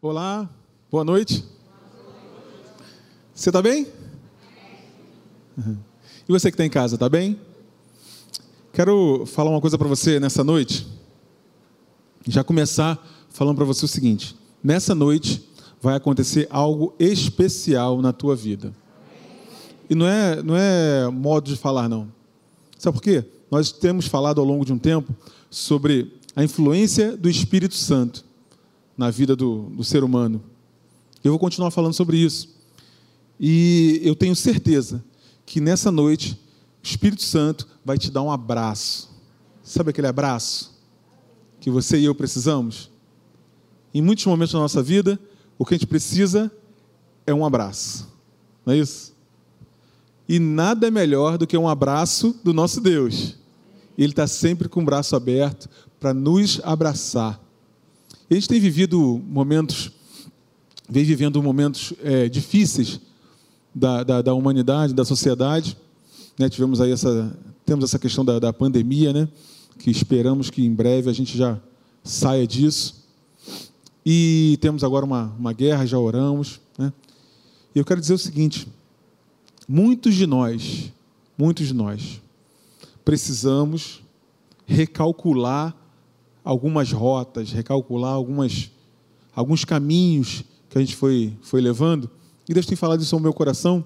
Olá, boa noite. Você está bem? E você que está em casa, está bem? Quero falar uma coisa para você nessa noite. Já começar falando para você o seguinte: nessa noite vai acontecer algo especial na tua vida. E não é, não é modo de falar, não. Sabe por quê? Nós temos falado ao longo de um tempo sobre a influência do Espírito Santo na vida do, do ser humano. Eu vou continuar falando sobre isso. E eu tenho certeza que nessa noite o Espírito Santo vai te dar um abraço. Sabe aquele abraço que você e eu precisamos? Em muitos momentos da nossa vida, o que a gente precisa é um abraço. Não é isso? E nada é melhor do que um abraço do nosso Deus. Ele está sempre com o braço aberto para nos abraçar. A gente tem vivido momentos, vem vivendo momentos é, difíceis da, da, da, humanidade, da sociedade. Né? Tivemos aí essa, temos essa questão da, da pandemia, né? que esperamos que em breve a gente já saia disso. E temos agora uma, uma guerra, já oramos. Né? E eu quero dizer o seguinte: muitos de nós, muitos de nós, precisamos recalcular algumas rotas, recalcular algumas, alguns caminhos que a gente foi, foi levando. E Deus tem falado isso ao meu coração.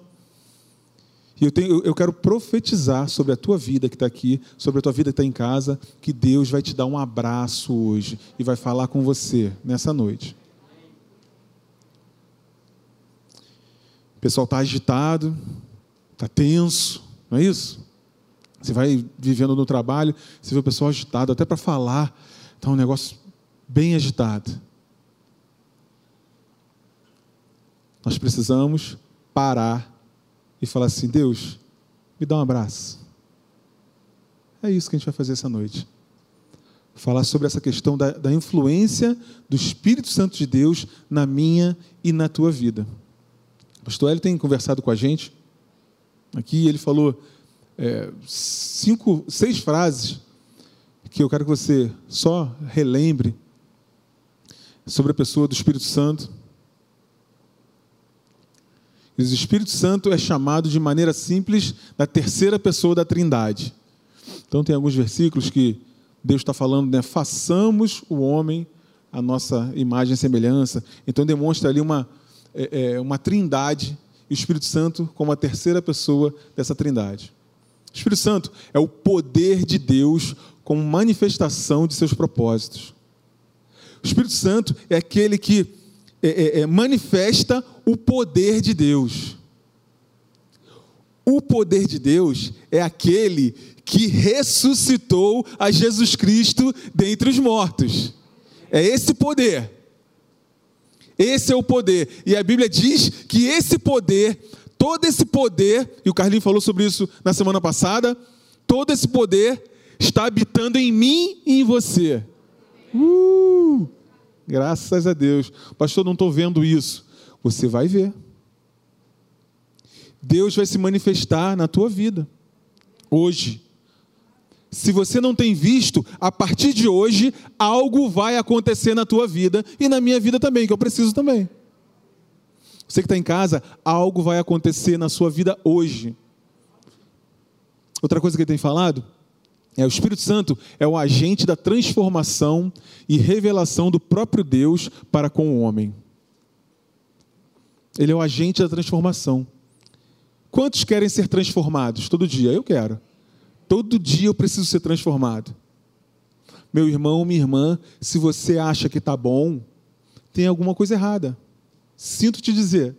E eu, tenho, eu quero profetizar sobre a tua vida que está aqui, sobre a tua vida que está em casa, que Deus vai te dar um abraço hoje e vai falar com você nessa noite. O pessoal está agitado, está tenso, não é isso? Você vai vivendo no trabalho, você vê o pessoal agitado, até para falar, está um negócio bem agitado. Nós precisamos parar e falar assim: Deus, me dá um abraço. É isso que a gente vai fazer essa noite. Falar sobre essa questão da, da influência do Espírito Santo de Deus na minha e na tua vida. O pastor Hélio tem conversado com a gente aqui, ele falou é, cinco, seis frases que eu quero que você só relembre sobre a pessoa do Espírito Santo. O Espírito Santo é chamado de maneira simples da terceira pessoa da Trindade. Então tem alguns versículos que Deus está falando, né? Façamos o homem a nossa imagem e semelhança. Então demonstra ali uma, é, é, uma trindade e o Espírito Santo como a terceira pessoa dessa trindade. O Espírito Santo é o poder de Deus como manifestação de seus propósitos. O Espírito Santo é aquele que é, é, é, manifesta o poder de Deus. O poder de Deus é aquele que ressuscitou a Jesus Cristo dentre os mortos. É esse poder. Esse é o poder. E a Bíblia diz que esse poder todo esse poder, e o Carlinhos falou sobre isso na semana passada, todo esse poder está habitando em mim e em você. Uh, graças a Deus. Pastor, não estou vendo isso. Você vai ver. Deus vai se manifestar na tua vida. Hoje. Se você não tem visto, a partir de hoje, algo vai acontecer na tua vida e na minha vida também, que eu preciso também. Você que está em casa, algo vai acontecer na sua vida hoje. Outra coisa que ele tem falado é o Espírito Santo é o agente da transformação e revelação do próprio Deus para com o homem. Ele é o agente da transformação. Quantos querem ser transformados todo dia? Eu quero. Todo dia eu preciso ser transformado. Meu irmão, minha irmã, se você acha que está bom, tem alguma coisa errada. Sinto te dizer.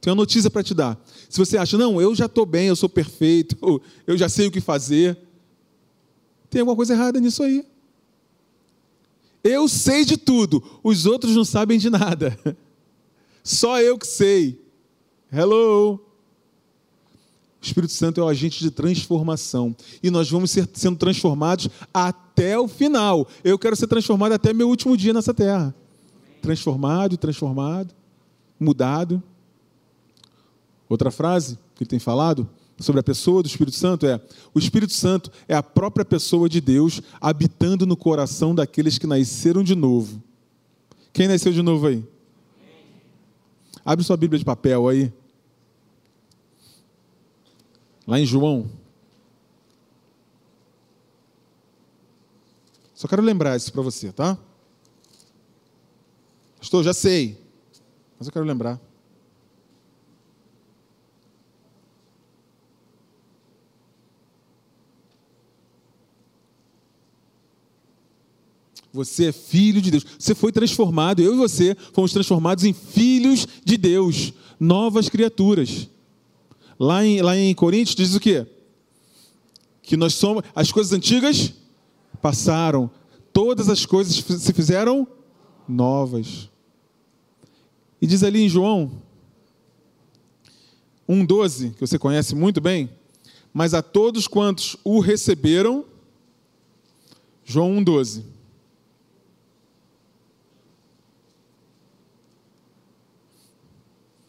Tenho uma notícia para te dar. Se você acha, não, eu já estou bem, eu sou perfeito, eu já sei o que fazer, tem alguma coisa errada nisso aí. Eu sei de tudo, os outros não sabem de nada. Só eu que sei. Hello. O Espírito Santo é o agente de transformação. E nós vamos ser sendo transformados até o final. Eu quero ser transformado até meu último dia nessa terra. Transformado, transformado mudado. Outra frase que ele tem falado sobre a pessoa do Espírito Santo é: o Espírito Santo é a própria pessoa de Deus habitando no coração daqueles que nasceram de novo. Quem nasceu de novo aí? Abre sua Bíblia de papel aí. Lá em João. Só quero lembrar isso para você, tá? Estou, já sei. Mas eu quero lembrar. Você é filho de Deus. Você foi transformado. Eu e você fomos transformados em filhos de Deus, novas criaturas. Lá em, lá em Coríntios diz o quê? Que nós somos. As coisas antigas passaram. Todas as coisas se fizeram novas. E diz ali em João 1,12, que você conhece muito bem, mas a todos quantos o receberam, João 1,12.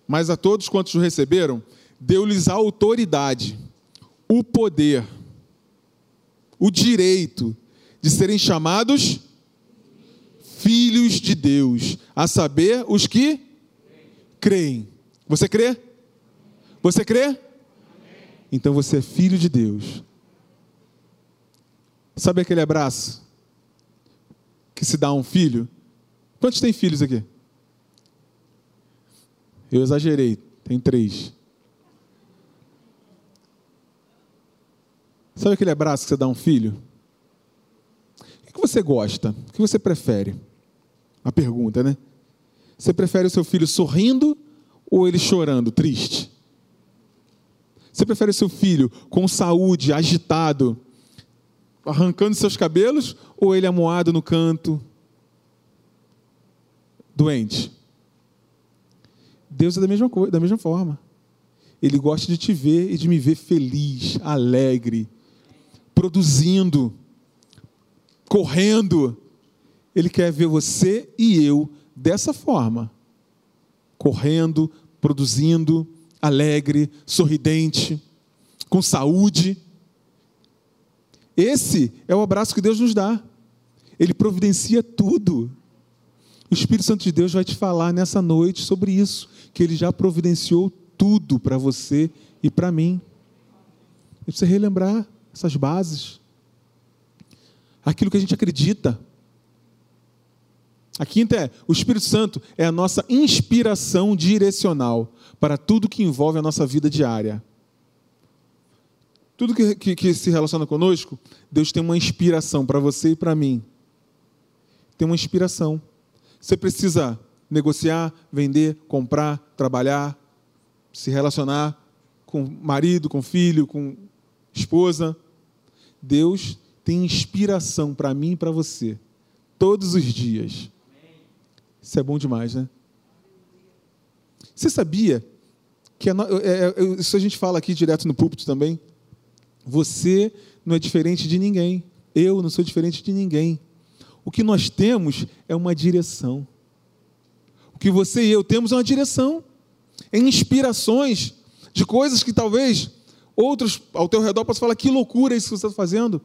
Mas a todos quantos o receberam, deu-lhes a autoridade, o poder, o direito de serem chamados filhos de Deus, a saber, os que creem. Você crê? Você crê? Então você é filho de Deus. Sabe aquele abraço que se dá a um filho? Quantos tem filhos aqui? Eu exagerei, tem três. Sabe aquele abraço que você dá a um filho? O que você gosta? O que você prefere? A pergunta, né? Você prefere o seu filho sorrindo ou ele chorando, triste? Você prefere o seu filho com saúde, agitado, arrancando seus cabelos ou ele amoado no canto, doente? Deus é da mesma, coisa, da mesma forma. Ele gosta de te ver e de me ver feliz, alegre, produzindo, correndo. Ele quer ver você e eu dessa forma, correndo, produzindo, alegre, sorridente, com saúde. Esse é o abraço que Deus nos dá. Ele providencia tudo. O Espírito Santo de Deus vai te falar nessa noite sobre isso, que ele já providenciou tudo para você e para mim. E você relembrar essas bases. Aquilo que a gente acredita. A quinta é: o Espírito Santo é a nossa inspiração direcional para tudo que envolve a nossa vida diária. Tudo que, que, que se relaciona conosco, Deus tem uma inspiração para você e para mim. Tem uma inspiração. Você precisa negociar, vender, comprar, trabalhar, se relacionar com marido, com filho, com esposa. Deus tem inspiração para mim e para você, todos os dias. Isso é bom demais, né? Você sabia que a, é, é, isso a gente fala aqui direto no púlpito também? Você não é diferente de ninguém. Eu não sou diferente de ninguém. O que nós temos é uma direção. Que você e eu temos uma direção. Inspirações de coisas que talvez outros ao teu redor possam falar: que loucura isso que você está fazendo.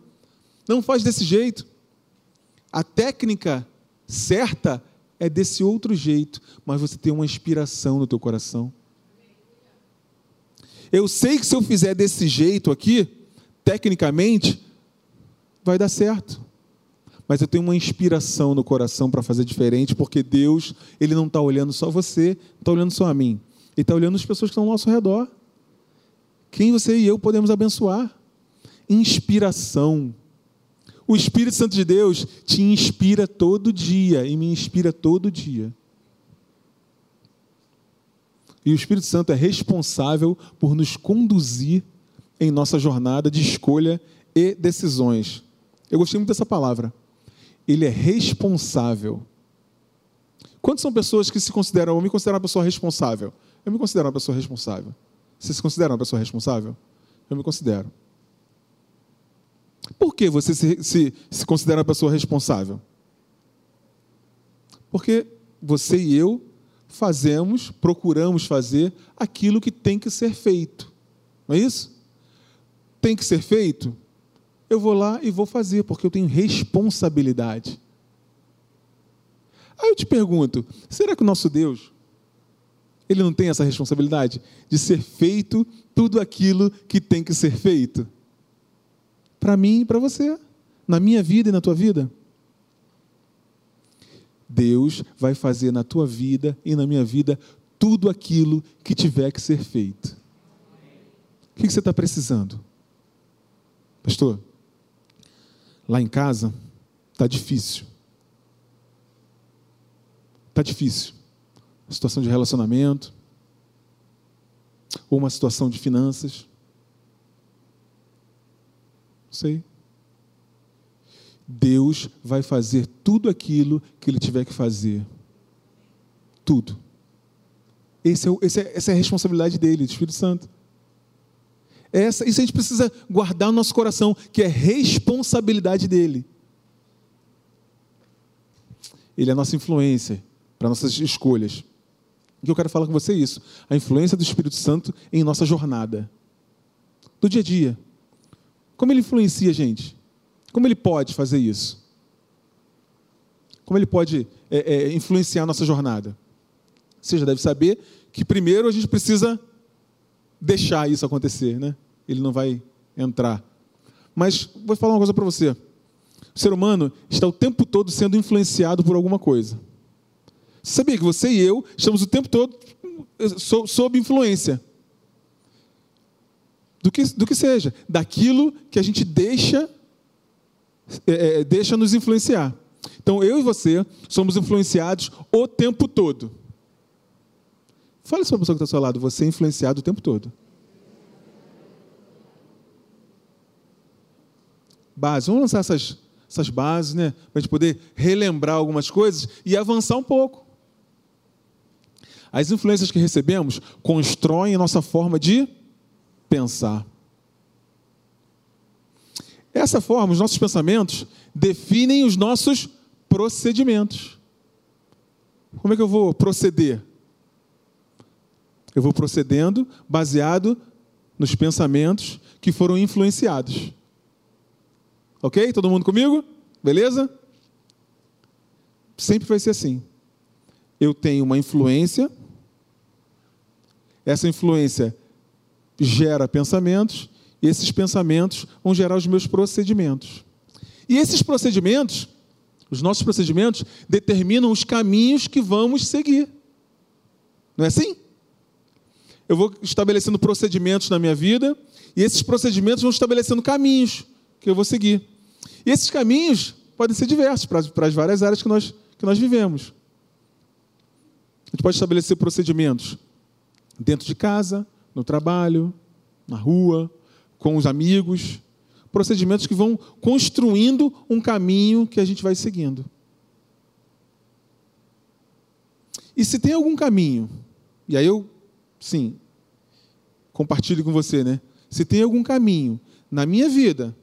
Não faz desse jeito. A técnica certa é desse outro jeito, mas você tem uma inspiração no teu coração. Eu sei que se eu fizer desse jeito aqui, tecnicamente, vai dar certo mas eu tenho uma inspiração no coração para fazer diferente, porque Deus, Ele não está olhando só você, não está olhando só a mim. Ele está olhando as pessoas que estão ao nosso redor. Quem você e eu podemos abençoar? Inspiração. O Espírito Santo de Deus te inspira todo dia e me inspira todo dia. E o Espírito Santo é responsável por nos conduzir em nossa jornada de escolha e decisões. Eu gostei muito dessa palavra ele é responsável. Quantas são pessoas que se consideram, eu me considero uma pessoa responsável? Eu me considero uma pessoa responsável. Você se considera uma pessoa responsável? Eu me considero. Por que você se, se, se considera uma pessoa responsável? Porque você e eu fazemos, procuramos fazer aquilo que tem que ser feito. Não é isso? Tem que ser feito? Eu vou lá e vou fazer, porque eu tenho responsabilidade. Aí eu te pergunto: será que o nosso Deus Ele não tem essa responsabilidade de ser feito tudo aquilo que tem que ser feito? Para mim e para você, na minha vida e na tua vida. Deus vai fazer na tua vida e na minha vida tudo aquilo que tiver que ser feito. O que você está precisando? Pastor, lá em casa está difícil. Está difícil. Situação de relacionamento, ou uma situação de finanças. Não sei. Deus vai fazer tudo aquilo que Ele tiver que fazer. Tudo. Esse é, esse é, essa é a responsabilidade dele, do Espírito Santo. Essa, isso a gente precisa guardar no nosso coração, que é responsabilidade dele. Ele é a nossa influência para nossas escolhas. O que eu quero falar com você é isso: a influência do Espírito Santo em nossa jornada, do dia a dia. Como ele influencia a gente? Como ele pode fazer isso? Como ele pode é, é, influenciar a nossa jornada? Você já deve saber que primeiro a gente precisa deixar isso acontecer, né? Ele não vai entrar. Mas vou falar uma coisa para você. O ser humano está o tempo todo sendo influenciado por alguma coisa. Você sabia que você e eu estamos o tempo todo sob influência? Do que, do que seja, daquilo que a gente deixa, é deixa nos influenciar. Então eu e você somos influenciados o tempo todo. Isso para a pessoa que está ao seu lado, você é influenciado o tempo todo. Base, vamos lançar essas, essas bases, né? Para a gente poder relembrar algumas coisas e avançar um pouco. As influências que recebemos constroem a nossa forma de pensar. Essa forma, os nossos pensamentos definem os nossos procedimentos. Como é que eu vou proceder? Eu vou procedendo baseado nos pensamentos que foram influenciados. Ok? Todo mundo comigo? Beleza? Sempre vai ser assim. Eu tenho uma influência, essa influência gera pensamentos, e esses pensamentos vão gerar os meus procedimentos. E esses procedimentos, os nossos procedimentos, determinam os caminhos que vamos seguir. Não é assim? Eu vou estabelecendo procedimentos na minha vida, e esses procedimentos vão estabelecendo caminhos que eu vou seguir. E esses caminhos podem ser diversos para, as várias áreas que nós, que nós vivemos. A gente pode estabelecer procedimentos dentro de casa, no trabalho, na rua, com os amigos, procedimentos que vão construindo um caminho que a gente vai seguindo. E se tem algum caminho, e aí eu sim, compartilho com você, né? Se tem algum caminho na minha vida,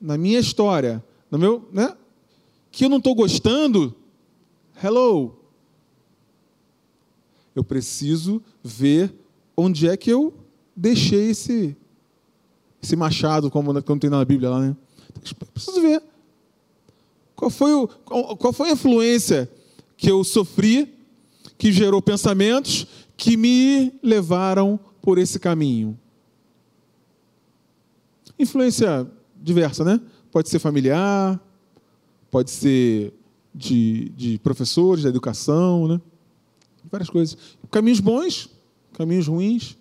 na minha história, no meu, né? Que eu não estou gostando, hello. Eu preciso ver onde é que eu deixei esse, esse machado, como, como tem na Bíblia lá, né? Preciso ver. Qual foi, o, qual foi a influência que eu sofri, que gerou pensamentos que me levaram por esse caminho. Influência diversa, né? Pode ser familiar, pode ser de, de professores, da educação, né? Várias coisas. Caminhos bons, caminhos ruins.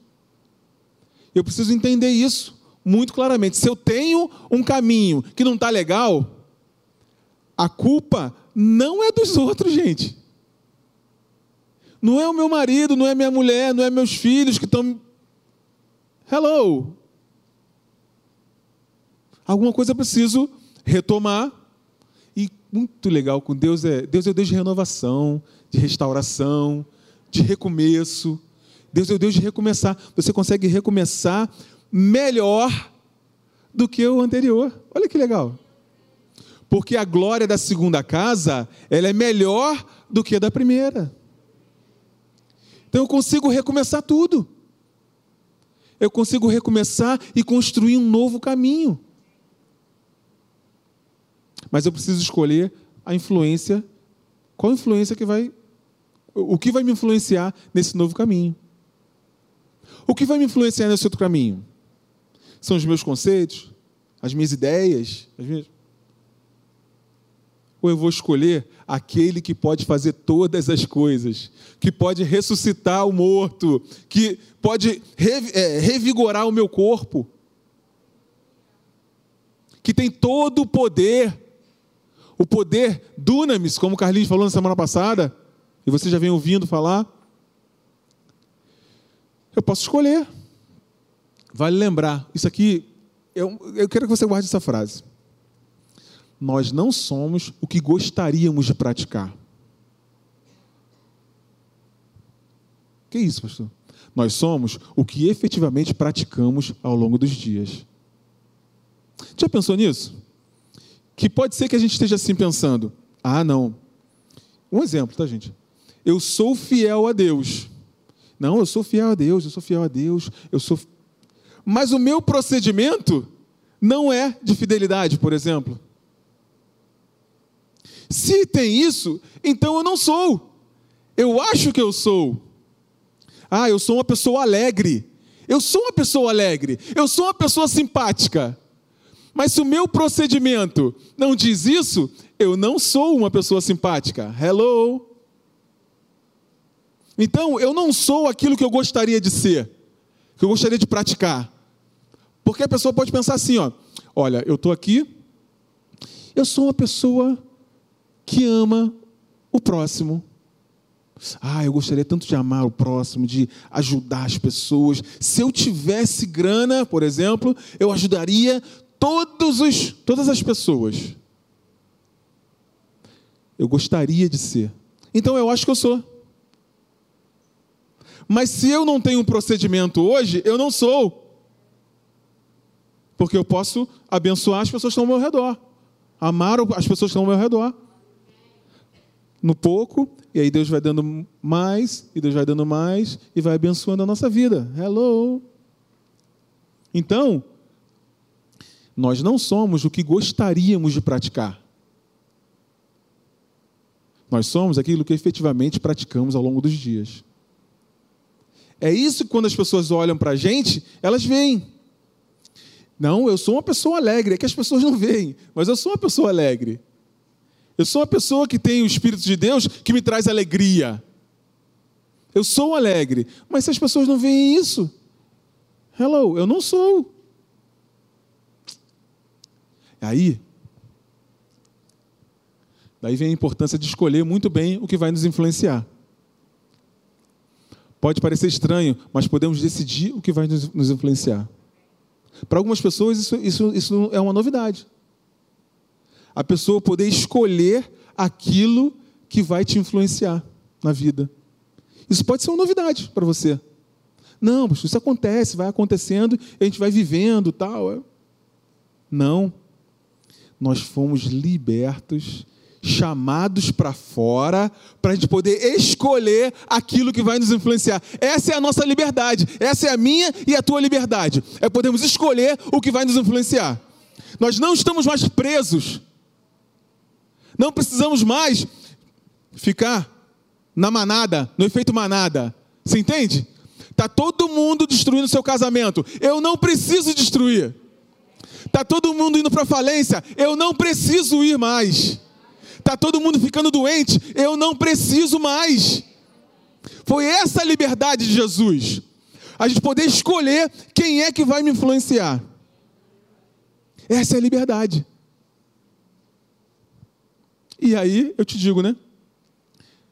Eu preciso entender isso muito claramente. Se eu tenho um caminho que não está legal, a culpa não é dos outros, gente. Não é o meu marido, não é minha mulher, não é meus filhos que estão. Hello! Alguma coisa eu preciso retomar. E muito legal com Deus é Deus é o Deus de renovação, de restauração, de recomeço. Deus é o Deus de recomeçar. Você consegue recomeçar melhor do que o anterior. Olha que legal. Porque a glória da segunda casa, ela é melhor do que a da primeira. Então eu consigo recomeçar tudo. Eu consigo recomeçar e construir um novo caminho. Mas eu preciso escolher a influência, qual influência que vai o que vai me influenciar nesse novo caminho? O que vai me influenciar nesse outro caminho? São os meus conceitos, as minhas ideias, as minhas... ou eu vou escolher aquele que pode fazer todas as coisas, que pode ressuscitar o morto, que pode é, revigorar o meu corpo, que tem todo o poder, o poder dunamis, como o Carlinhos falou na semana passada, e você já vem ouvindo falar. Eu posso escolher. Vale lembrar, isso aqui, eu, eu quero que você guarde essa frase. Nós não somos o que gostaríamos de praticar. Que isso, pastor? Nós somos o que efetivamente praticamos ao longo dos dias. Já pensou nisso? Que pode ser que a gente esteja assim pensando: ah, não. Um exemplo, tá, gente? Eu sou fiel a Deus. Não, eu sou fiel a Deus, eu sou fiel a Deus, eu sou. Mas o meu procedimento não é de fidelidade, por exemplo. Se tem isso, então eu não sou. Eu acho que eu sou. Ah, eu sou uma pessoa alegre. Eu sou uma pessoa alegre. Eu sou uma pessoa simpática. Mas se o meu procedimento não diz isso, eu não sou uma pessoa simpática. Hello? Então, eu não sou aquilo que eu gostaria de ser, que eu gostaria de praticar. Porque a pessoa pode pensar assim, ó, olha, eu estou aqui, eu sou uma pessoa que ama o próximo. Ah, eu gostaria tanto de amar o próximo, de ajudar as pessoas. Se eu tivesse grana, por exemplo, eu ajudaria todos os, todas as pessoas. Eu gostaria de ser. Então eu acho que eu sou. Mas se eu não tenho um procedimento hoje, eu não sou. Porque eu posso abençoar as pessoas que estão ao meu redor. Amar as pessoas que estão ao meu redor no pouco, e aí Deus vai dando mais, e Deus vai dando mais, e vai abençoando a nossa vida. Hello! Então, nós não somos o que gostaríamos de praticar. Nós somos aquilo que efetivamente praticamos ao longo dos dias. É isso que quando as pessoas olham para a gente, elas veem. Não, eu sou uma pessoa alegre, é que as pessoas não veem, mas eu sou uma pessoa alegre. Eu sou uma pessoa que tem o Espírito de Deus que me traz alegria. Eu sou alegre. Mas se as pessoas não veem isso, hello, eu não sou. Aí, daí vem a importância de escolher muito bem o que vai nos influenciar. Pode parecer estranho, mas podemos decidir o que vai nos influenciar. Para algumas pessoas, isso, isso, isso é uma novidade a pessoa poder escolher aquilo que vai te influenciar na vida. Isso pode ser uma novidade para você. Não, isso acontece, vai acontecendo, a gente vai vivendo, tal. É. Não. Nós fomos libertos, chamados para fora, para a gente poder escolher aquilo que vai nos influenciar. Essa é a nossa liberdade. Essa é a minha e a tua liberdade. É podermos escolher o que vai nos influenciar. Nós não estamos mais presos não precisamos mais ficar na manada, no efeito manada. Você entende? Tá todo mundo destruindo seu casamento. Eu não preciso destruir. Tá todo mundo indo para falência. Eu não preciso ir mais. Tá todo mundo ficando doente. Eu não preciso mais. Foi essa a liberdade de Jesus. A gente poder escolher quem é que vai me influenciar. Essa é a liberdade. E aí eu te digo, né?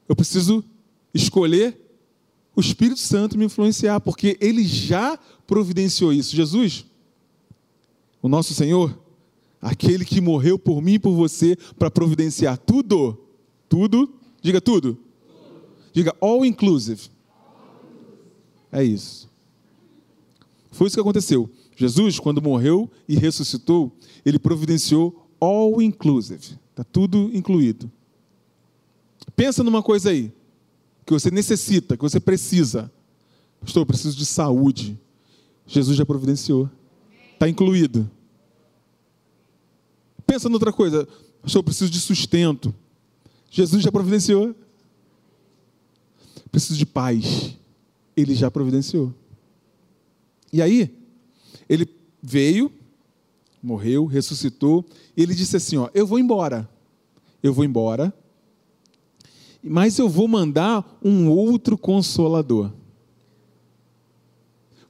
Eu preciso escolher o Espírito Santo me influenciar, porque ele já providenciou isso. Jesus, o nosso Senhor, aquele que morreu por mim e por você para providenciar tudo, tudo, diga tudo. Diga all inclusive. É isso. Foi isso que aconteceu. Jesus, quando morreu e ressuscitou, ele providenciou all inclusive. Está tudo incluído. Pensa numa coisa aí, que você necessita, que você precisa. Pastor, eu preciso de saúde. Jesus já providenciou. Está incluído. Pensa noutra coisa. Pastor, eu preciso de sustento. Jesus já providenciou. preciso de paz. Ele já providenciou. E aí, ele veio, morreu, ressuscitou, ele disse assim: Ó, eu vou embora. Eu vou embora, mas eu vou mandar um outro consolador.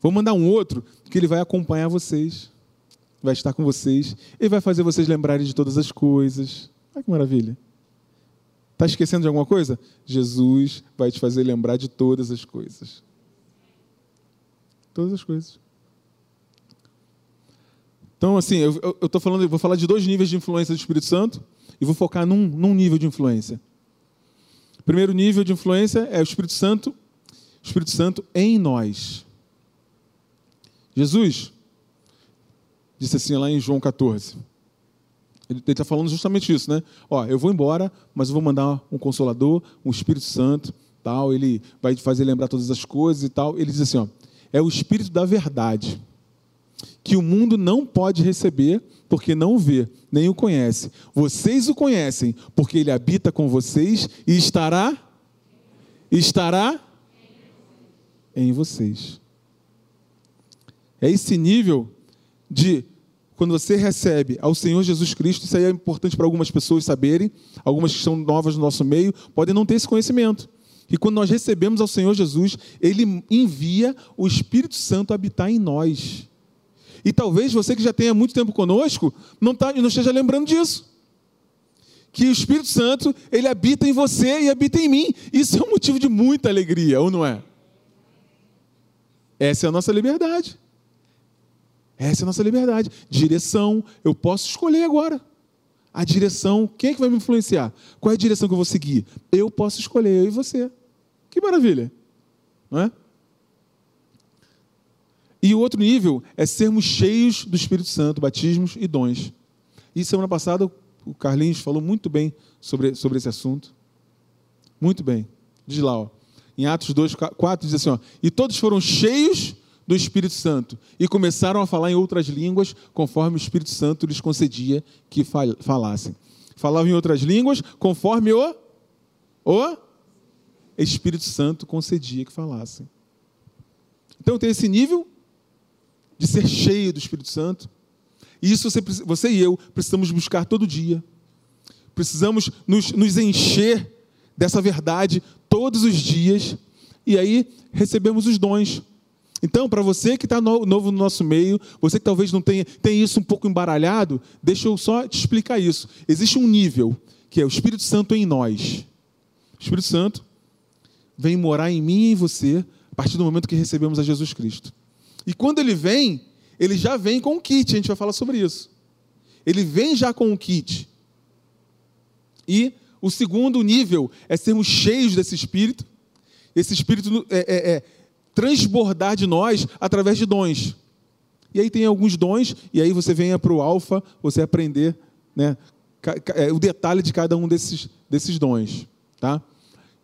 Vou mandar um outro que ele vai acompanhar vocês, vai estar com vocês, ele vai fazer vocês lembrarem de todas as coisas. Olha que maravilha. Está esquecendo de alguma coisa? Jesus vai te fazer lembrar de todas as coisas. Todas as coisas. Então, assim, eu, eu tô falando, eu vou falar de dois níveis de influência do Espírito Santo e vou focar num, num nível de influência. Primeiro nível de influência é o Espírito Santo, Espírito Santo em nós. Jesus disse assim lá em João 14. Ele está falando justamente isso, né? Ó, eu vou embora, mas eu vou mandar um consolador, um Espírito Santo, tal. Ele vai fazer lembrar todas as coisas e tal. Ele diz assim, ó, é o Espírito da verdade que o mundo não pode receber porque não o vê, nem o conhece. Vocês o conhecem porque ele habita com vocês e estará estará em vocês. É esse nível de quando você recebe ao Senhor Jesus Cristo, isso aí é importante para algumas pessoas saberem, algumas que são novas no nosso meio, podem não ter esse conhecimento. E quando nós recebemos ao Senhor Jesus, Ele envia o Espírito Santo habitar em nós. E talvez você que já tenha muito tempo conosco, não, tá, não esteja lembrando disso. Que o Espírito Santo, ele habita em você e habita em mim. Isso é um motivo de muita alegria, ou não é? Essa é a nossa liberdade. Essa é a nossa liberdade. Direção, eu posso escolher agora. A direção, quem é que vai me influenciar? Qual é a direção que eu vou seguir? Eu posso escolher, eu e você. Que maravilha, não é? E o outro nível é sermos cheios do Espírito Santo, batismos e dons. E semana passada o Carlinhos falou muito bem sobre, sobre esse assunto. Muito bem. Diz lá, ó. Em Atos 2, 4, diz assim: ó, E todos foram cheios do Espírito Santo e começaram a falar em outras línguas, conforme o Espírito Santo lhes concedia que falassem. Falavam em outras línguas, conforme o, o Espírito Santo concedia que falassem. Então tem esse nível de ser cheio do Espírito Santo. E isso você, você e eu precisamos buscar todo dia. Precisamos nos, nos encher dessa verdade todos os dias. E aí recebemos os dons. Então, para você que está novo no nosso meio, você que talvez não tenha tem isso um pouco embaralhado, deixa eu só te explicar isso. Existe um nível que é o Espírito Santo em nós. O Espírito Santo vem morar em mim e em você a partir do momento que recebemos a Jesus Cristo. E quando ele vem, ele já vem com um kit, a gente vai falar sobre isso. Ele vem já com um kit. E o segundo nível é sermos cheios desse Espírito. Esse Espírito é, é, é transbordar de nós através de dons. E aí tem alguns dons, e aí você venha para o alfa, você aprender né, é, o detalhe de cada um desses, desses dons. Tá?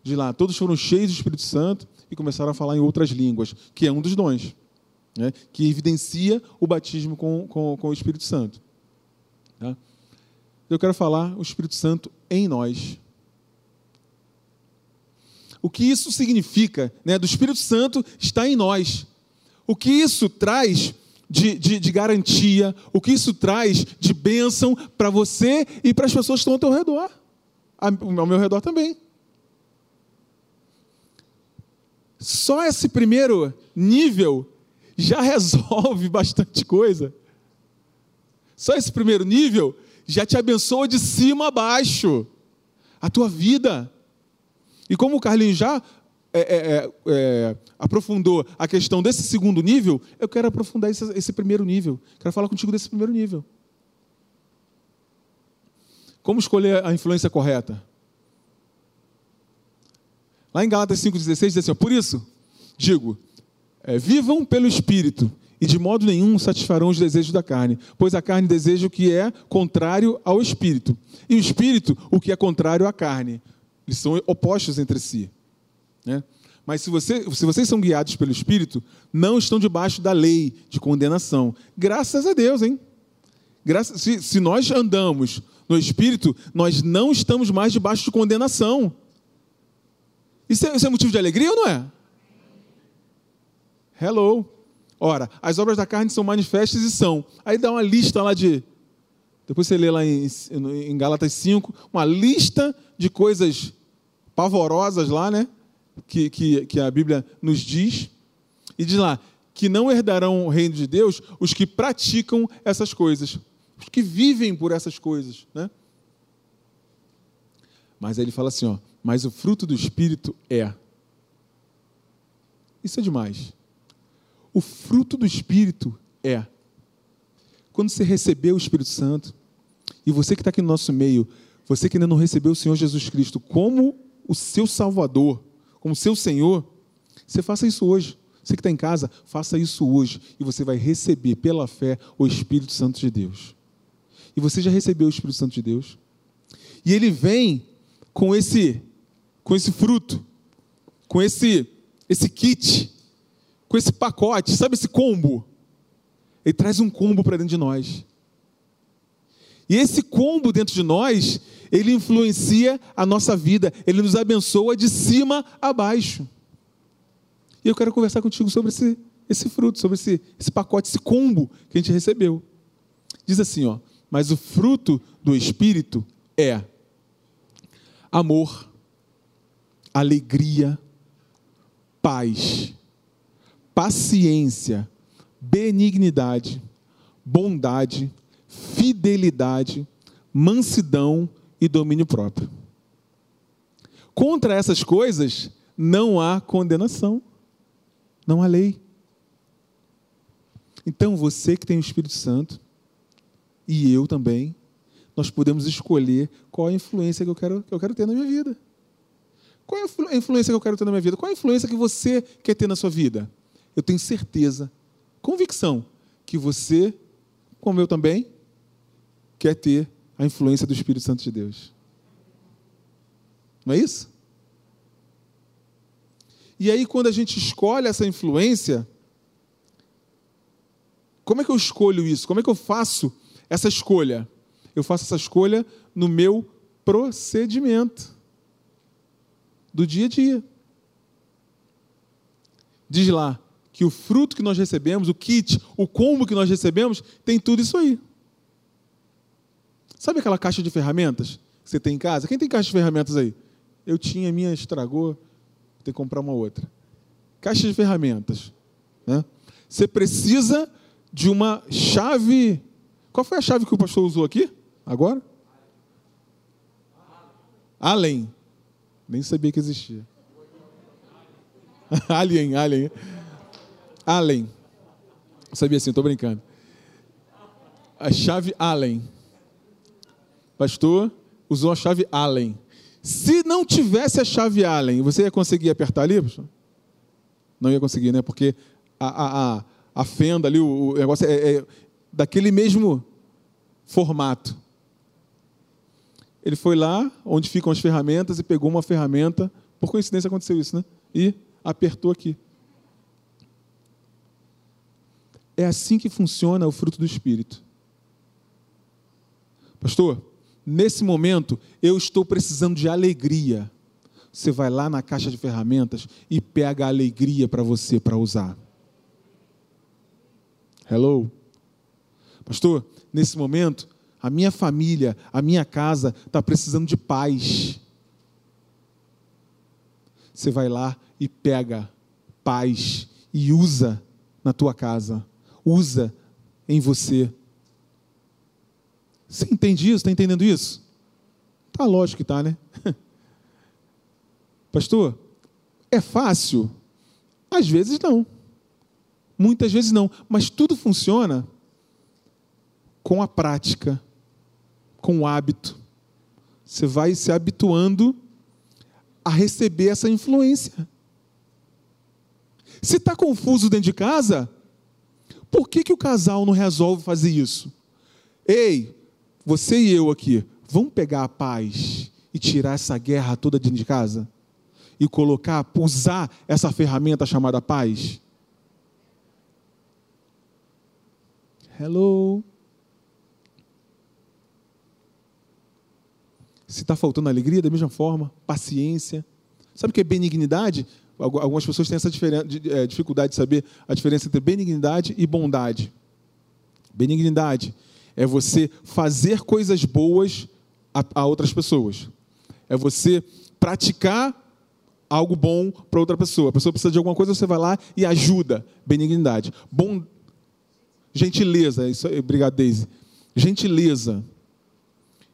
De lá, todos foram cheios do Espírito Santo e começaram a falar em outras línguas, que é um dos dons, né, que evidencia o batismo com, com, com o Espírito Santo. Tá? Eu quero falar o Espírito Santo em nós o que isso significa, né, do Espírito Santo está em nós. O que isso traz de, de, de garantia, o que isso traz de bênção para você e para as pessoas que estão ao teu redor, ao meu redor também. Só esse primeiro nível já resolve bastante coisa. Só esse primeiro nível já te abençoa de cima a baixo a tua vida. E como o Carlinhos já é, é, é, é, aprofundou a questão desse segundo nível, eu quero aprofundar esse, esse primeiro nível. Quero falar contigo desse primeiro nível. Como escolher a influência correta? Lá em Galatas 5,16 diz assim: Por isso, digo, é, vivam pelo Espírito, e de modo nenhum satisfarão os desejos da carne, pois a carne deseja o que é contrário ao Espírito, e o Espírito o que é contrário à carne. Eles são opostos entre si. Né? Mas se, você, se vocês são guiados pelo Espírito, não estão debaixo da lei de condenação. Graças a Deus, hein? Graças, se, se nós andamos no Espírito, nós não estamos mais debaixo de condenação. Isso é, isso é motivo de alegria ou não é? Hello. Ora, as obras da carne são manifestas e são. Aí dá uma lista lá de. Depois você lê lá em, em Gálatas 5, uma lista de coisas pavorosas lá, né? Que, que, que a Bíblia nos diz. E diz lá que não herdarão o reino de Deus os que praticam essas coisas, os que vivem por essas coisas, né? Mas aí ele fala assim, ó, mas o fruto do Espírito é. Isso é demais. O fruto do Espírito é. Quando você recebeu o Espírito Santo, e você que está aqui no nosso meio, você que ainda não recebeu o Senhor Jesus Cristo como o seu Salvador, como seu Senhor, você faça isso hoje. Você que está em casa, faça isso hoje e você vai receber pela fé o Espírito Santo de Deus. E você já recebeu o Espírito Santo de Deus? E ele vem com esse com esse fruto, com esse esse kit, com esse pacote, sabe esse combo? Ele traz um combo para dentro de nós. E esse combo dentro de nós, ele influencia a nossa vida, ele nos abençoa de cima a baixo. E eu quero conversar contigo sobre esse, esse fruto, sobre esse, esse pacote, esse combo que a gente recebeu. Diz assim, ó, mas o fruto do Espírito é amor, alegria, paz, paciência, benignidade, bondade, fidelidade, mansidão e domínio próprio. Contra essas coisas não há condenação, não há lei. Então você que tem o Espírito Santo, e eu também, nós podemos escolher qual a influência que eu quero, que eu quero ter na minha vida. Qual é a influência que eu quero ter na minha vida? Qual é a influência que você quer ter na sua vida? Eu tenho certeza, convicção, que você, como eu também, quer ter a influência do Espírito Santo de Deus. Não é isso? E aí, quando a gente escolhe essa influência, como é que eu escolho isso? Como é que eu faço essa escolha? Eu faço essa escolha no meu procedimento do dia a dia. Diz lá que o fruto que nós recebemos, o kit, o combo que nós recebemos, tem tudo isso aí. Sabe aquela caixa de ferramentas que você tem em casa? Quem tem caixa de ferramentas aí? Eu tinha, minha estragou, ter que comprar uma outra. Caixa de ferramentas. Né? Você precisa de uma chave. Qual foi a chave que o pastor usou aqui? Agora? Além. Nem sabia que existia. alien, alien. Allen. Sabia assim, estou brincando. A chave Allen. Pastor usou a chave Allen. Se não tivesse a chave Allen, você ia conseguir apertar ali? Pastor? Não ia conseguir, né? Porque a, a, a, a fenda ali, o, o negócio é, é daquele mesmo formato. Ele foi lá onde ficam as ferramentas e pegou uma ferramenta. Por coincidência aconteceu isso, né? E apertou aqui. É assim que funciona o fruto do Espírito. Pastor, nesse momento eu estou precisando de alegria. Você vai lá na caixa de ferramentas e pega a alegria para você para usar. Hello? Pastor, nesse momento a minha família, a minha casa está precisando de paz. Você vai lá e pega paz e usa na tua casa, usa em você. Você entende isso? Está entendendo isso? Tá lógico que tá, né? Pastor, é fácil? Às vezes não. Muitas vezes não. Mas tudo funciona com a prática com o hábito. Você vai se habituando a receber essa influência. Se está confuso dentro de casa, por que, que o casal não resolve fazer isso? Ei, você e eu aqui, vamos pegar a paz e tirar essa guerra toda dentro de casa? E colocar, usar essa ferramenta chamada paz? Hello? Se está faltando alegria, da mesma forma, paciência, Sabe o que é benignidade? Algumas pessoas têm essa é, dificuldade de saber a diferença entre benignidade e bondade. Benignidade é você fazer coisas boas a, outras pessoas. É você praticar algo bom para outra pessoa. A pessoa precisa de alguma coisa, você vai lá e ajuda. Benignidade. Bom, gentileza. Isso, obrigado, Daisy. Gentileza.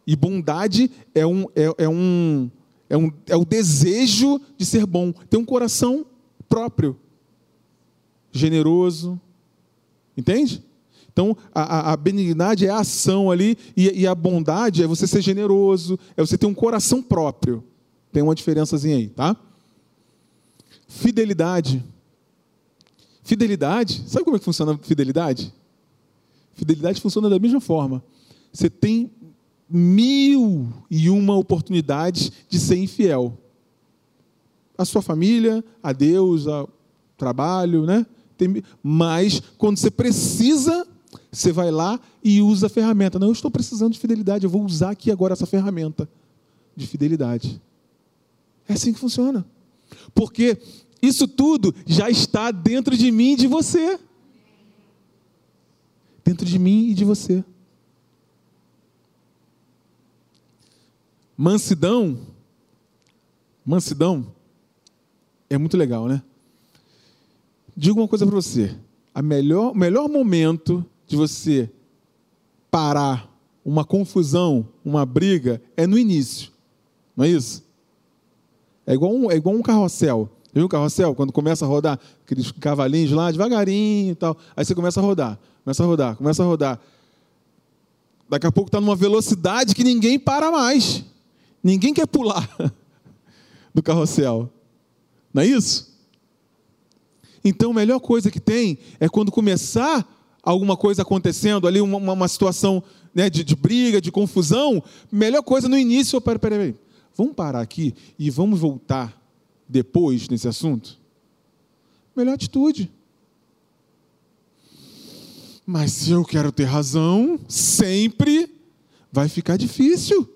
E bondade é um, é, é, um, é, um, é o desejo de ser bom. Tem um coração próprio. Generoso. Entende? Então, a, a, benignidade é a ação ali, e, e, a bondade é você ser generoso, é você ter um coração próprio. Tem uma diferençazinha aí, tá? Fidelidade. Fidelidade, sabe como é que funciona a fidelidade? Fidelidade funciona da mesma forma. Você tem mil e uma oportunidades de ser infiel. A sua família, a Deus, ao trabalho, né? Tem, mas quando você precisa, você vai lá e usa a ferramenta. Não, eu estou precisando de fidelidade, eu vou usar aqui agora essa ferramenta de fidelidade. É assim que funciona. Porque isso tudo já está dentro de mim e de você. Dentro de mim e de você. Mansidão, mansidão é muito legal, né? Digo uma coisa para você: a melhor, o melhor momento de você parar uma confusão, uma briga, é no início, não é isso? É igual um, é igual um carrossel. Viu o carrossel? Quando começa a rodar, aqueles cavalinhos lá, devagarinho e tal. Aí você começa a rodar, começa a rodar, começa a rodar. Daqui a pouco está numa velocidade que ninguém para mais. Ninguém quer pular do carrossel. Não é isso? Então, a melhor coisa que tem é quando começar alguma coisa acontecendo ali, uma, uma situação né, de, de, briga, de confusão, melhor coisa no início, peraí, peraí, peraí, vamos parar aqui e vamos voltar depois nesse assunto? Melhor atitude. Mas se eu quero ter razão, sempre vai ficar difícil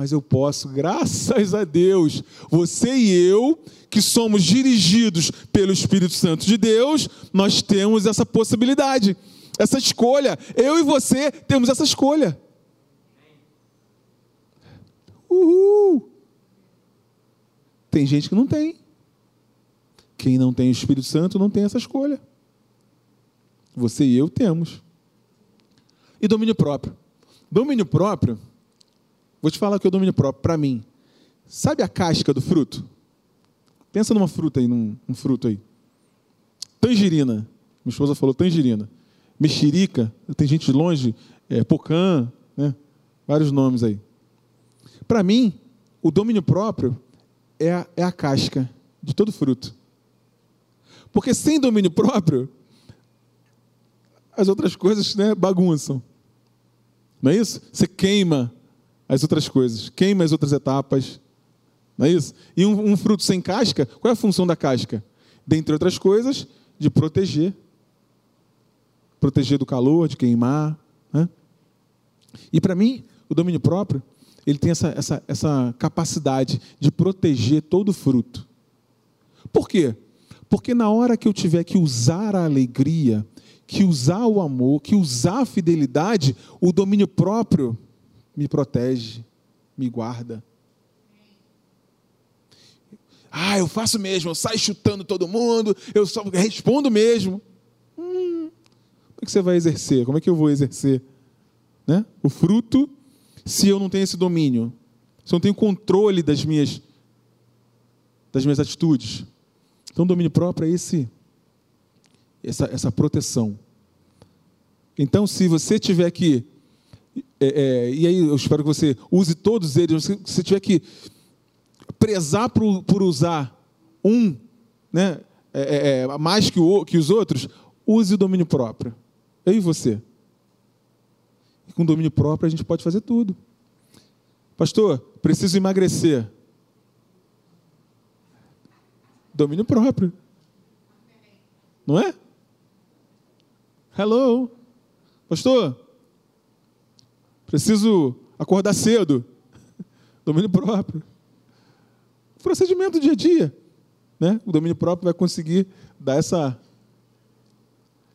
mas eu posso, graças a Deus, você e eu, que somos dirigidos pelo Espírito Santo de Deus, nós temos essa possibilidade, essa escolha. Eu e você temos essa escolha. Uhul! Tem gente que não tem. Quem não tem o Espírito Santo não tem essa escolha. Você e eu temos. E domínio próprio. Domínio próprio Vou te falar que é o domínio próprio para mim. Sabe a casca do fruto? Pensa numa fruta aí, num, num fruto aí. Tangerina. Minha esposa falou tangerina. Mexerica, tem gente de longe, é, pocã, né? vários nomes aí. Para mim, o domínio próprio é a, é a casca de todo fruto. Porque sem domínio próprio, as outras coisas né, bagunçam. Não é isso? Você queima as outras coisas, queima as outras etapas. Não é isso? E um, um fruto sem casca, qual é a função da casca? Dentre outras coisas, de proteger. Proteger do calor, de queimar. Né? E para mim, o domínio próprio, ele tem essa, essa, essa capacidade de proteger todo fruto. Por quê? Porque na hora que eu tiver que usar a alegria, que usar o amor, que usar a fidelidade, o domínio próprio me protege, me guarda. Ah, eu faço mesmo, eu saio chutando todo mundo, eu só respondo mesmo. Hum, como é que você vai exercer? Como é que eu vou exercer? Né? O fruto, se eu não tenho esse domínio, se eu não tenho controle das minhas, das minhas atitudes. Então, o domínio próprio é esse, essa, essa proteção. Então, se você tiver que é, é, e aí eu espero que você use todos eles. Se você tiver que prezar por, por usar um, né, é, é, é, mais que, o, que os outros, use o domínio próprio. Eu e você. E com domínio próprio a gente pode fazer tudo. Pastor, preciso emagrecer. Domínio próprio. Não é? Hello. Pastor, Preciso acordar cedo. Domínio próprio. procedimento do dia a dia. Né? O domínio próprio vai conseguir dar essa,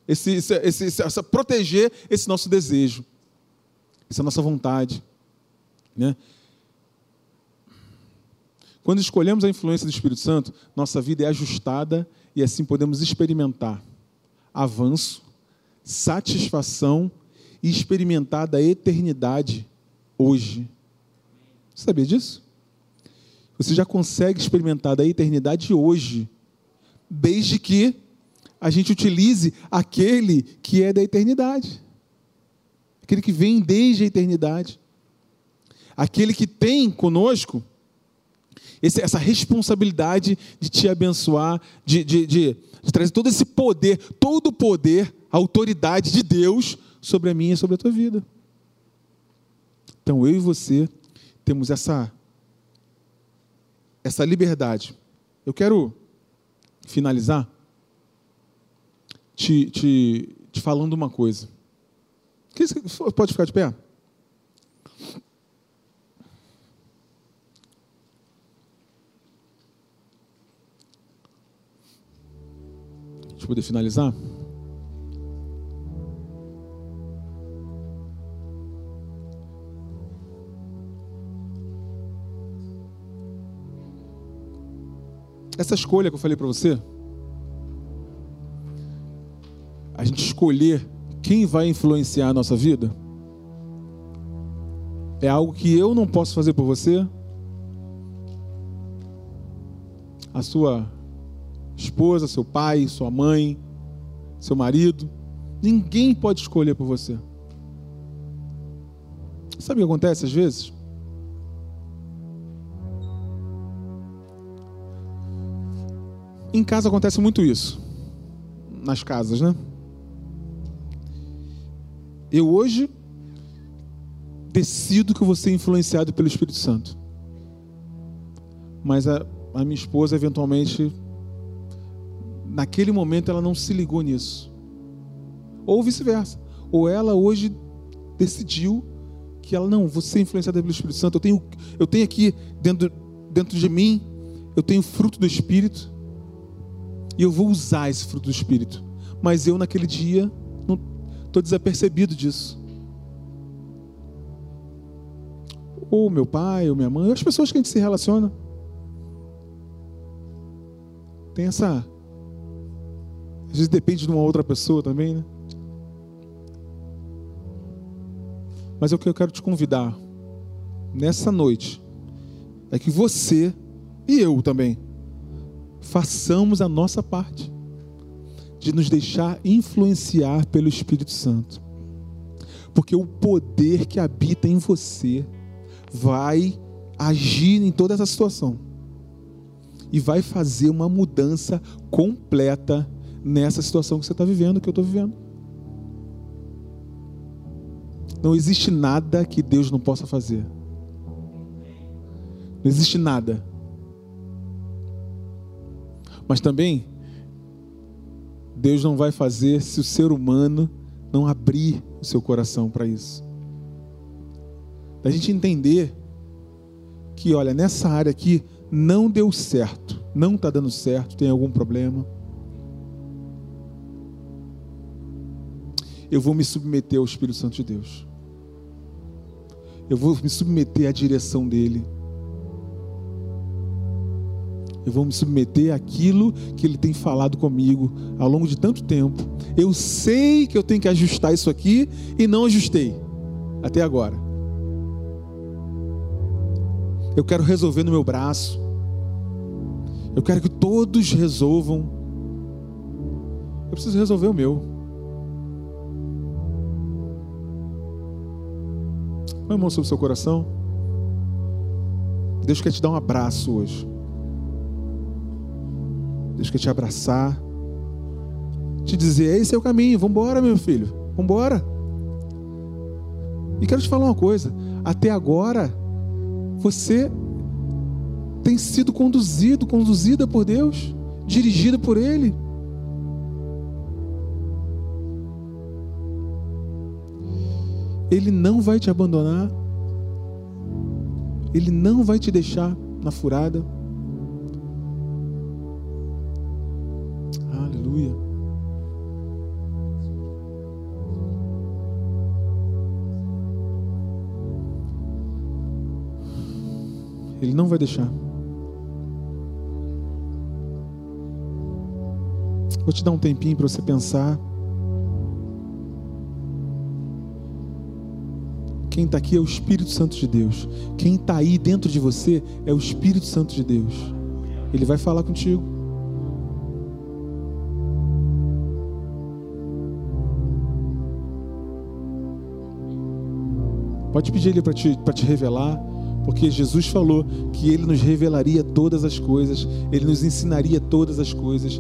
esse, esse, esse, essa proteger esse nosso desejo, essa nossa vontade. Né? Quando escolhemos a influência do Espírito Santo, nossa vida é ajustada e assim podemos experimentar avanço, satisfação e experimentar da eternidade hoje. Você sabia disso? Você já consegue experimentar da eternidade hoje, desde que a gente utilize aquele que é da eternidade, aquele que vem desde a eternidade, aquele que tem conosco essa responsabilidade de te abençoar, de, de, de, de trazer todo esse poder, todo o poder, a autoridade de Deus sobre a minha e sobre a tua vida. Então eu e você temos essa essa liberdade. Eu quero finalizar te, te, te falando uma coisa. Pode ficar de pé? Deixa eu poder finalizar. Essa escolha que eu falei para você, a gente escolher quem vai influenciar a nossa vida, é algo que eu não posso fazer por você, a sua esposa, seu pai, sua mãe, seu marido, ninguém pode escolher por você. Sabe o que acontece às vezes? Em casa acontece muito isso. Nas casas, né? Eu hoje decido que eu vou ser influenciado pelo Espírito Santo. Mas a, a minha esposa, eventualmente, naquele momento, ela não se ligou nisso. Ou vice-versa. Ou ela hoje decidiu que ela não, vou ser influenciada pelo Espírito Santo. Eu tenho, eu tenho aqui dentro, dentro de mim, eu tenho fruto do Espírito. E eu vou usar esse fruto do Espírito. Mas eu, naquele dia, não estou desapercebido disso. Ou meu pai, ou minha mãe, ou as pessoas que a gente se relaciona. Tem essa. Às vezes depende de uma outra pessoa também, né? Mas é o que eu quero te convidar nessa noite é que você e eu também façamos a nossa parte de nos deixar influenciar pelo Espírito Santo. Porque o poder que habita em você vai agir em toda essa situação e vai fazer uma mudança completa nessa situação que você está vivendo, que eu estou vivendo. Não existe nada que Deus não possa fazer. Não existe nada. Mas também, Deus não vai fazer se o ser humano não abrir o seu coração para isso. Da gente entender que, olha, nessa área aqui não deu certo, não está dando certo, tem algum problema. Eu vou me submeter ao Espírito Santo de Deus. Eu vou me submeter à direção dele eu vou me submeter àquilo que Ele tem falado comigo ao longo de tanto tempo. Eu sei que eu tenho que ajustar isso aqui e não ajustei até agora. Eu quero resolver no meu braço. Eu quero que todos resolvam. Eu preciso resolver o meu. Põe a mão sobre o seu coração. Deus quer te dar um abraço hoje. Deus quer te abraçar, te dizer: esse é o caminho, vamos embora, meu filho, vamos embora. E quero te falar uma coisa: até agora, você tem sido conduzido, conduzida por Deus, dirigida por Ele. Ele não vai te abandonar, Ele não vai te deixar na furada. Ele não vai deixar. Vou te dar um tempinho para você pensar. Quem está aqui é o Espírito Santo de Deus. Quem está aí dentro de você é o Espírito Santo de Deus. Ele vai falar contigo. Pode pedir ele para te, te revelar, porque Jesus falou que ele nos revelaria todas as coisas, ele nos ensinaria todas as coisas.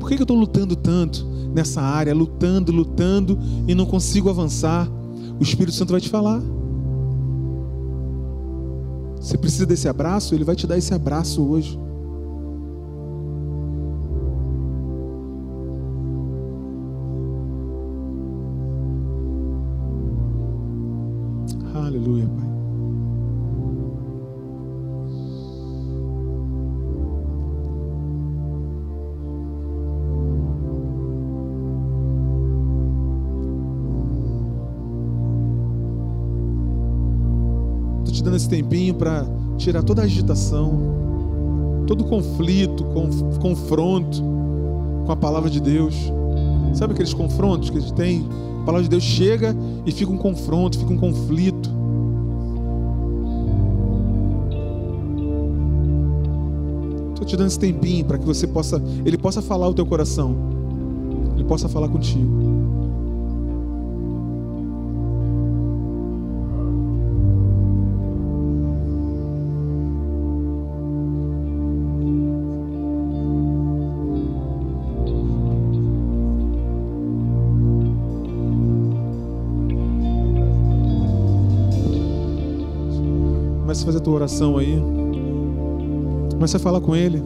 Por que eu estou lutando tanto? nessa área, lutando, lutando e não consigo avançar, o Espírito Santo vai te falar. Você precisa desse abraço? Ele vai te dar esse abraço hoje. Tempinho para tirar toda a agitação, todo conflito, confronto com a palavra de Deus. Sabe aqueles confrontos que a gente tem? A palavra de Deus chega e fica um confronto, fica um conflito. Estou te dando esse tempinho para que você possa, Ele possa falar o teu coração, Ele possa falar contigo. Comece a fazer a tua oração aí. Comece a falar com Ele.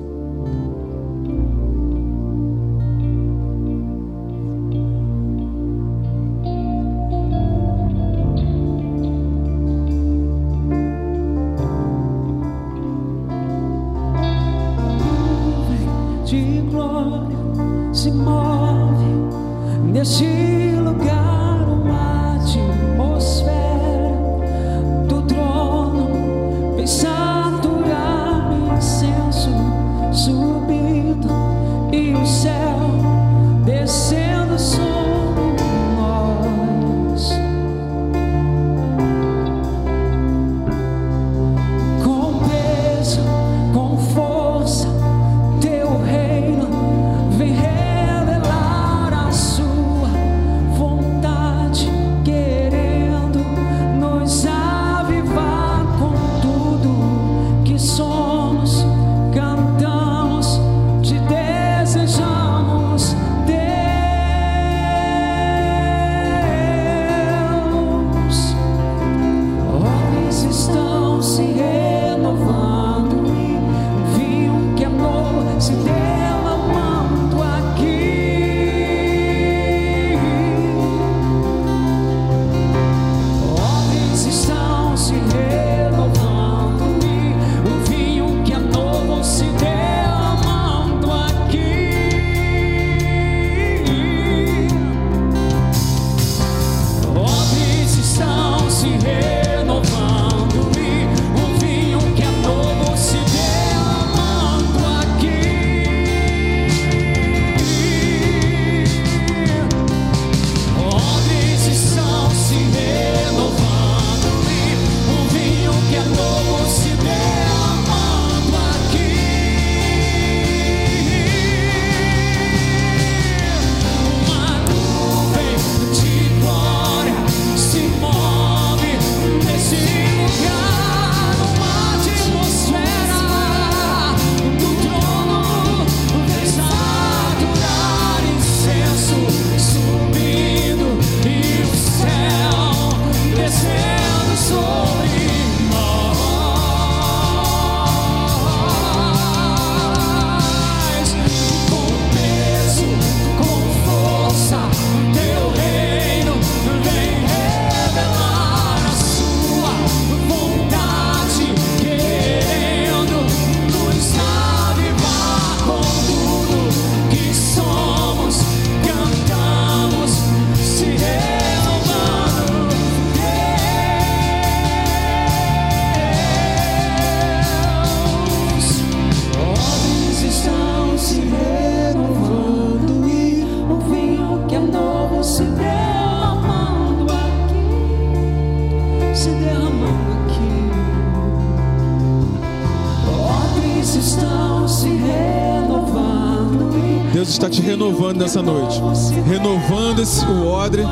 Está te renovando nessa noite, renovando esse, o odre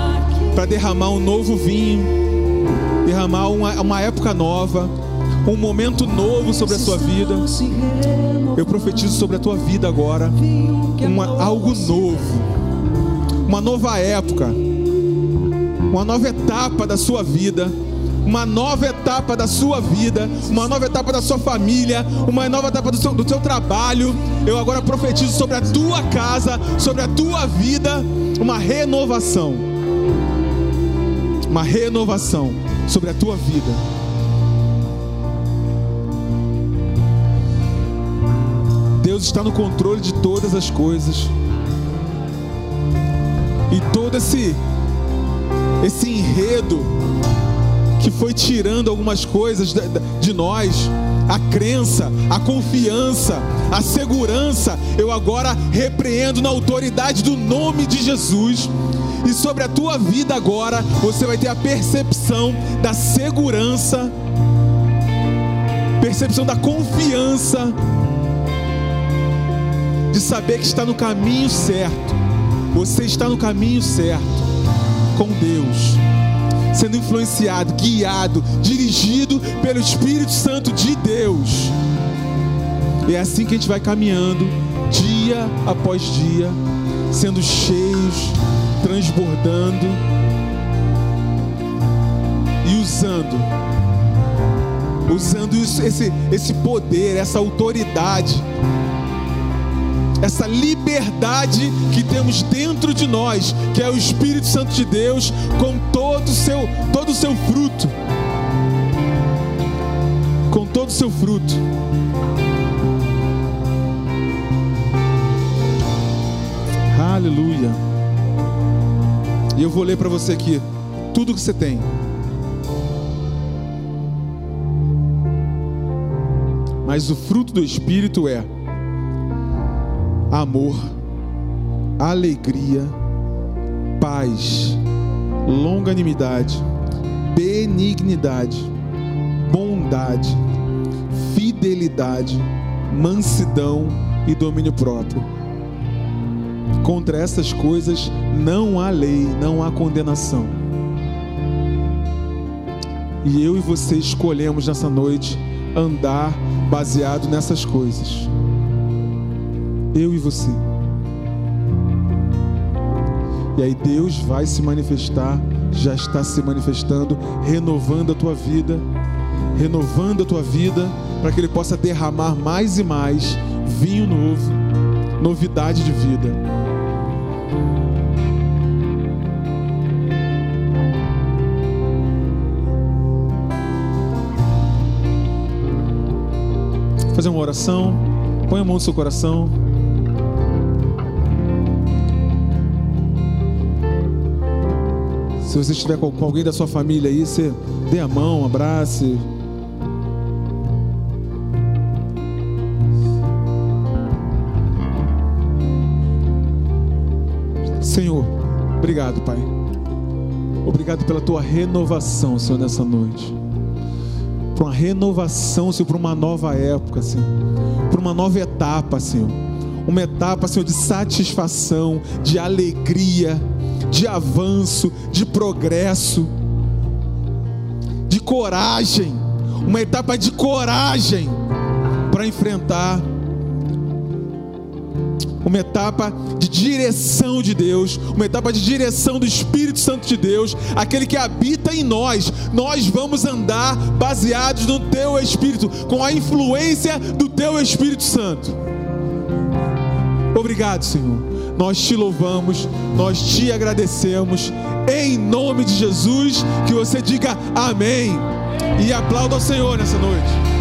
para derramar um novo vinho, derramar uma, uma época nova, um momento novo sobre a sua vida. Eu profetizo sobre a tua vida agora, uma, algo novo, uma nova época, uma nova etapa da sua vida uma nova etapa da sua vida, uma nova etapa da sua família, uma nova etapa do seu, do seu trabalho. Eu agora profetizo sobre a tua casa, sobre a tua vida, uma renovação. Uma renovação sobre a tua vida. Deus está no controle de todas as coisas. E todo esse esse enredo que foi tirando algumas coisas de nós, a crença, a confiança, a segurança, eu agora repreendo na autoridade do nome de Jesus. E sobre a tua vida agora, você vai ter a percepção da segurança, percepção da confiança, de saber que está no caminho certo. Você está no caminho certo com Deus sendo influenciado, guiado, dirigido pelo Espírito Santo de Deus. E é assim que a gente vai caminhando, dia após dia, sendo cheios, transbordando e usando, usando esse, esse poder, essa autoridade essa liberdade que temos dentro de nós, que é o Espírito Santo de Deus, com todo o seu, todo o seu fruto. Com todo o seu fruto. Aleluia. E eu vou ler para você aqui tudo que você tem. Mas o fruto do Espírito é amor, alegria, paz, longanimidade, benignidade, bondade, fidelidade, mansidão e domínio próprio. Contra essas coisas não há lei, não há condenação. E eu e você escolhemos nessa noite andar baseado nessas coisas eu e você. E aí Deus vai se manifestar, já está se manifestando, renovando a tua vida, renovando a tua vida, para que Ele possa derramar mais e mais vinho novo, novidade de vida. Fazer uma oração, põe a mão no seu coração. Se você estiver com alguém da sua família aí, você dê a mão, abrace. Senhor, obrigado, Pai. Obrigado pela tua renovação, Senhor, nessa noite. Por uma renovação, Senhor, para uma nova época, Senhor. Por uma nova etapa, Senhor. Uma etapa, Senhor, de satisfação, de alegria de avanço, de progresso, de coragem, uma etapa de coragem para enfrentar uma etapa de direção de Deus, uma etapa de direção do Espírito Santo de Deus, aquele que habita em nós. Nós vamos andar baseados no Teu Espírito, com a influência do Teu Espírito Santo. Obrigado, Senhor nós te louvamos, nós te agradecemos, em nome de Jesus, que você diga amém e aplauda ao Senhor nessa noite.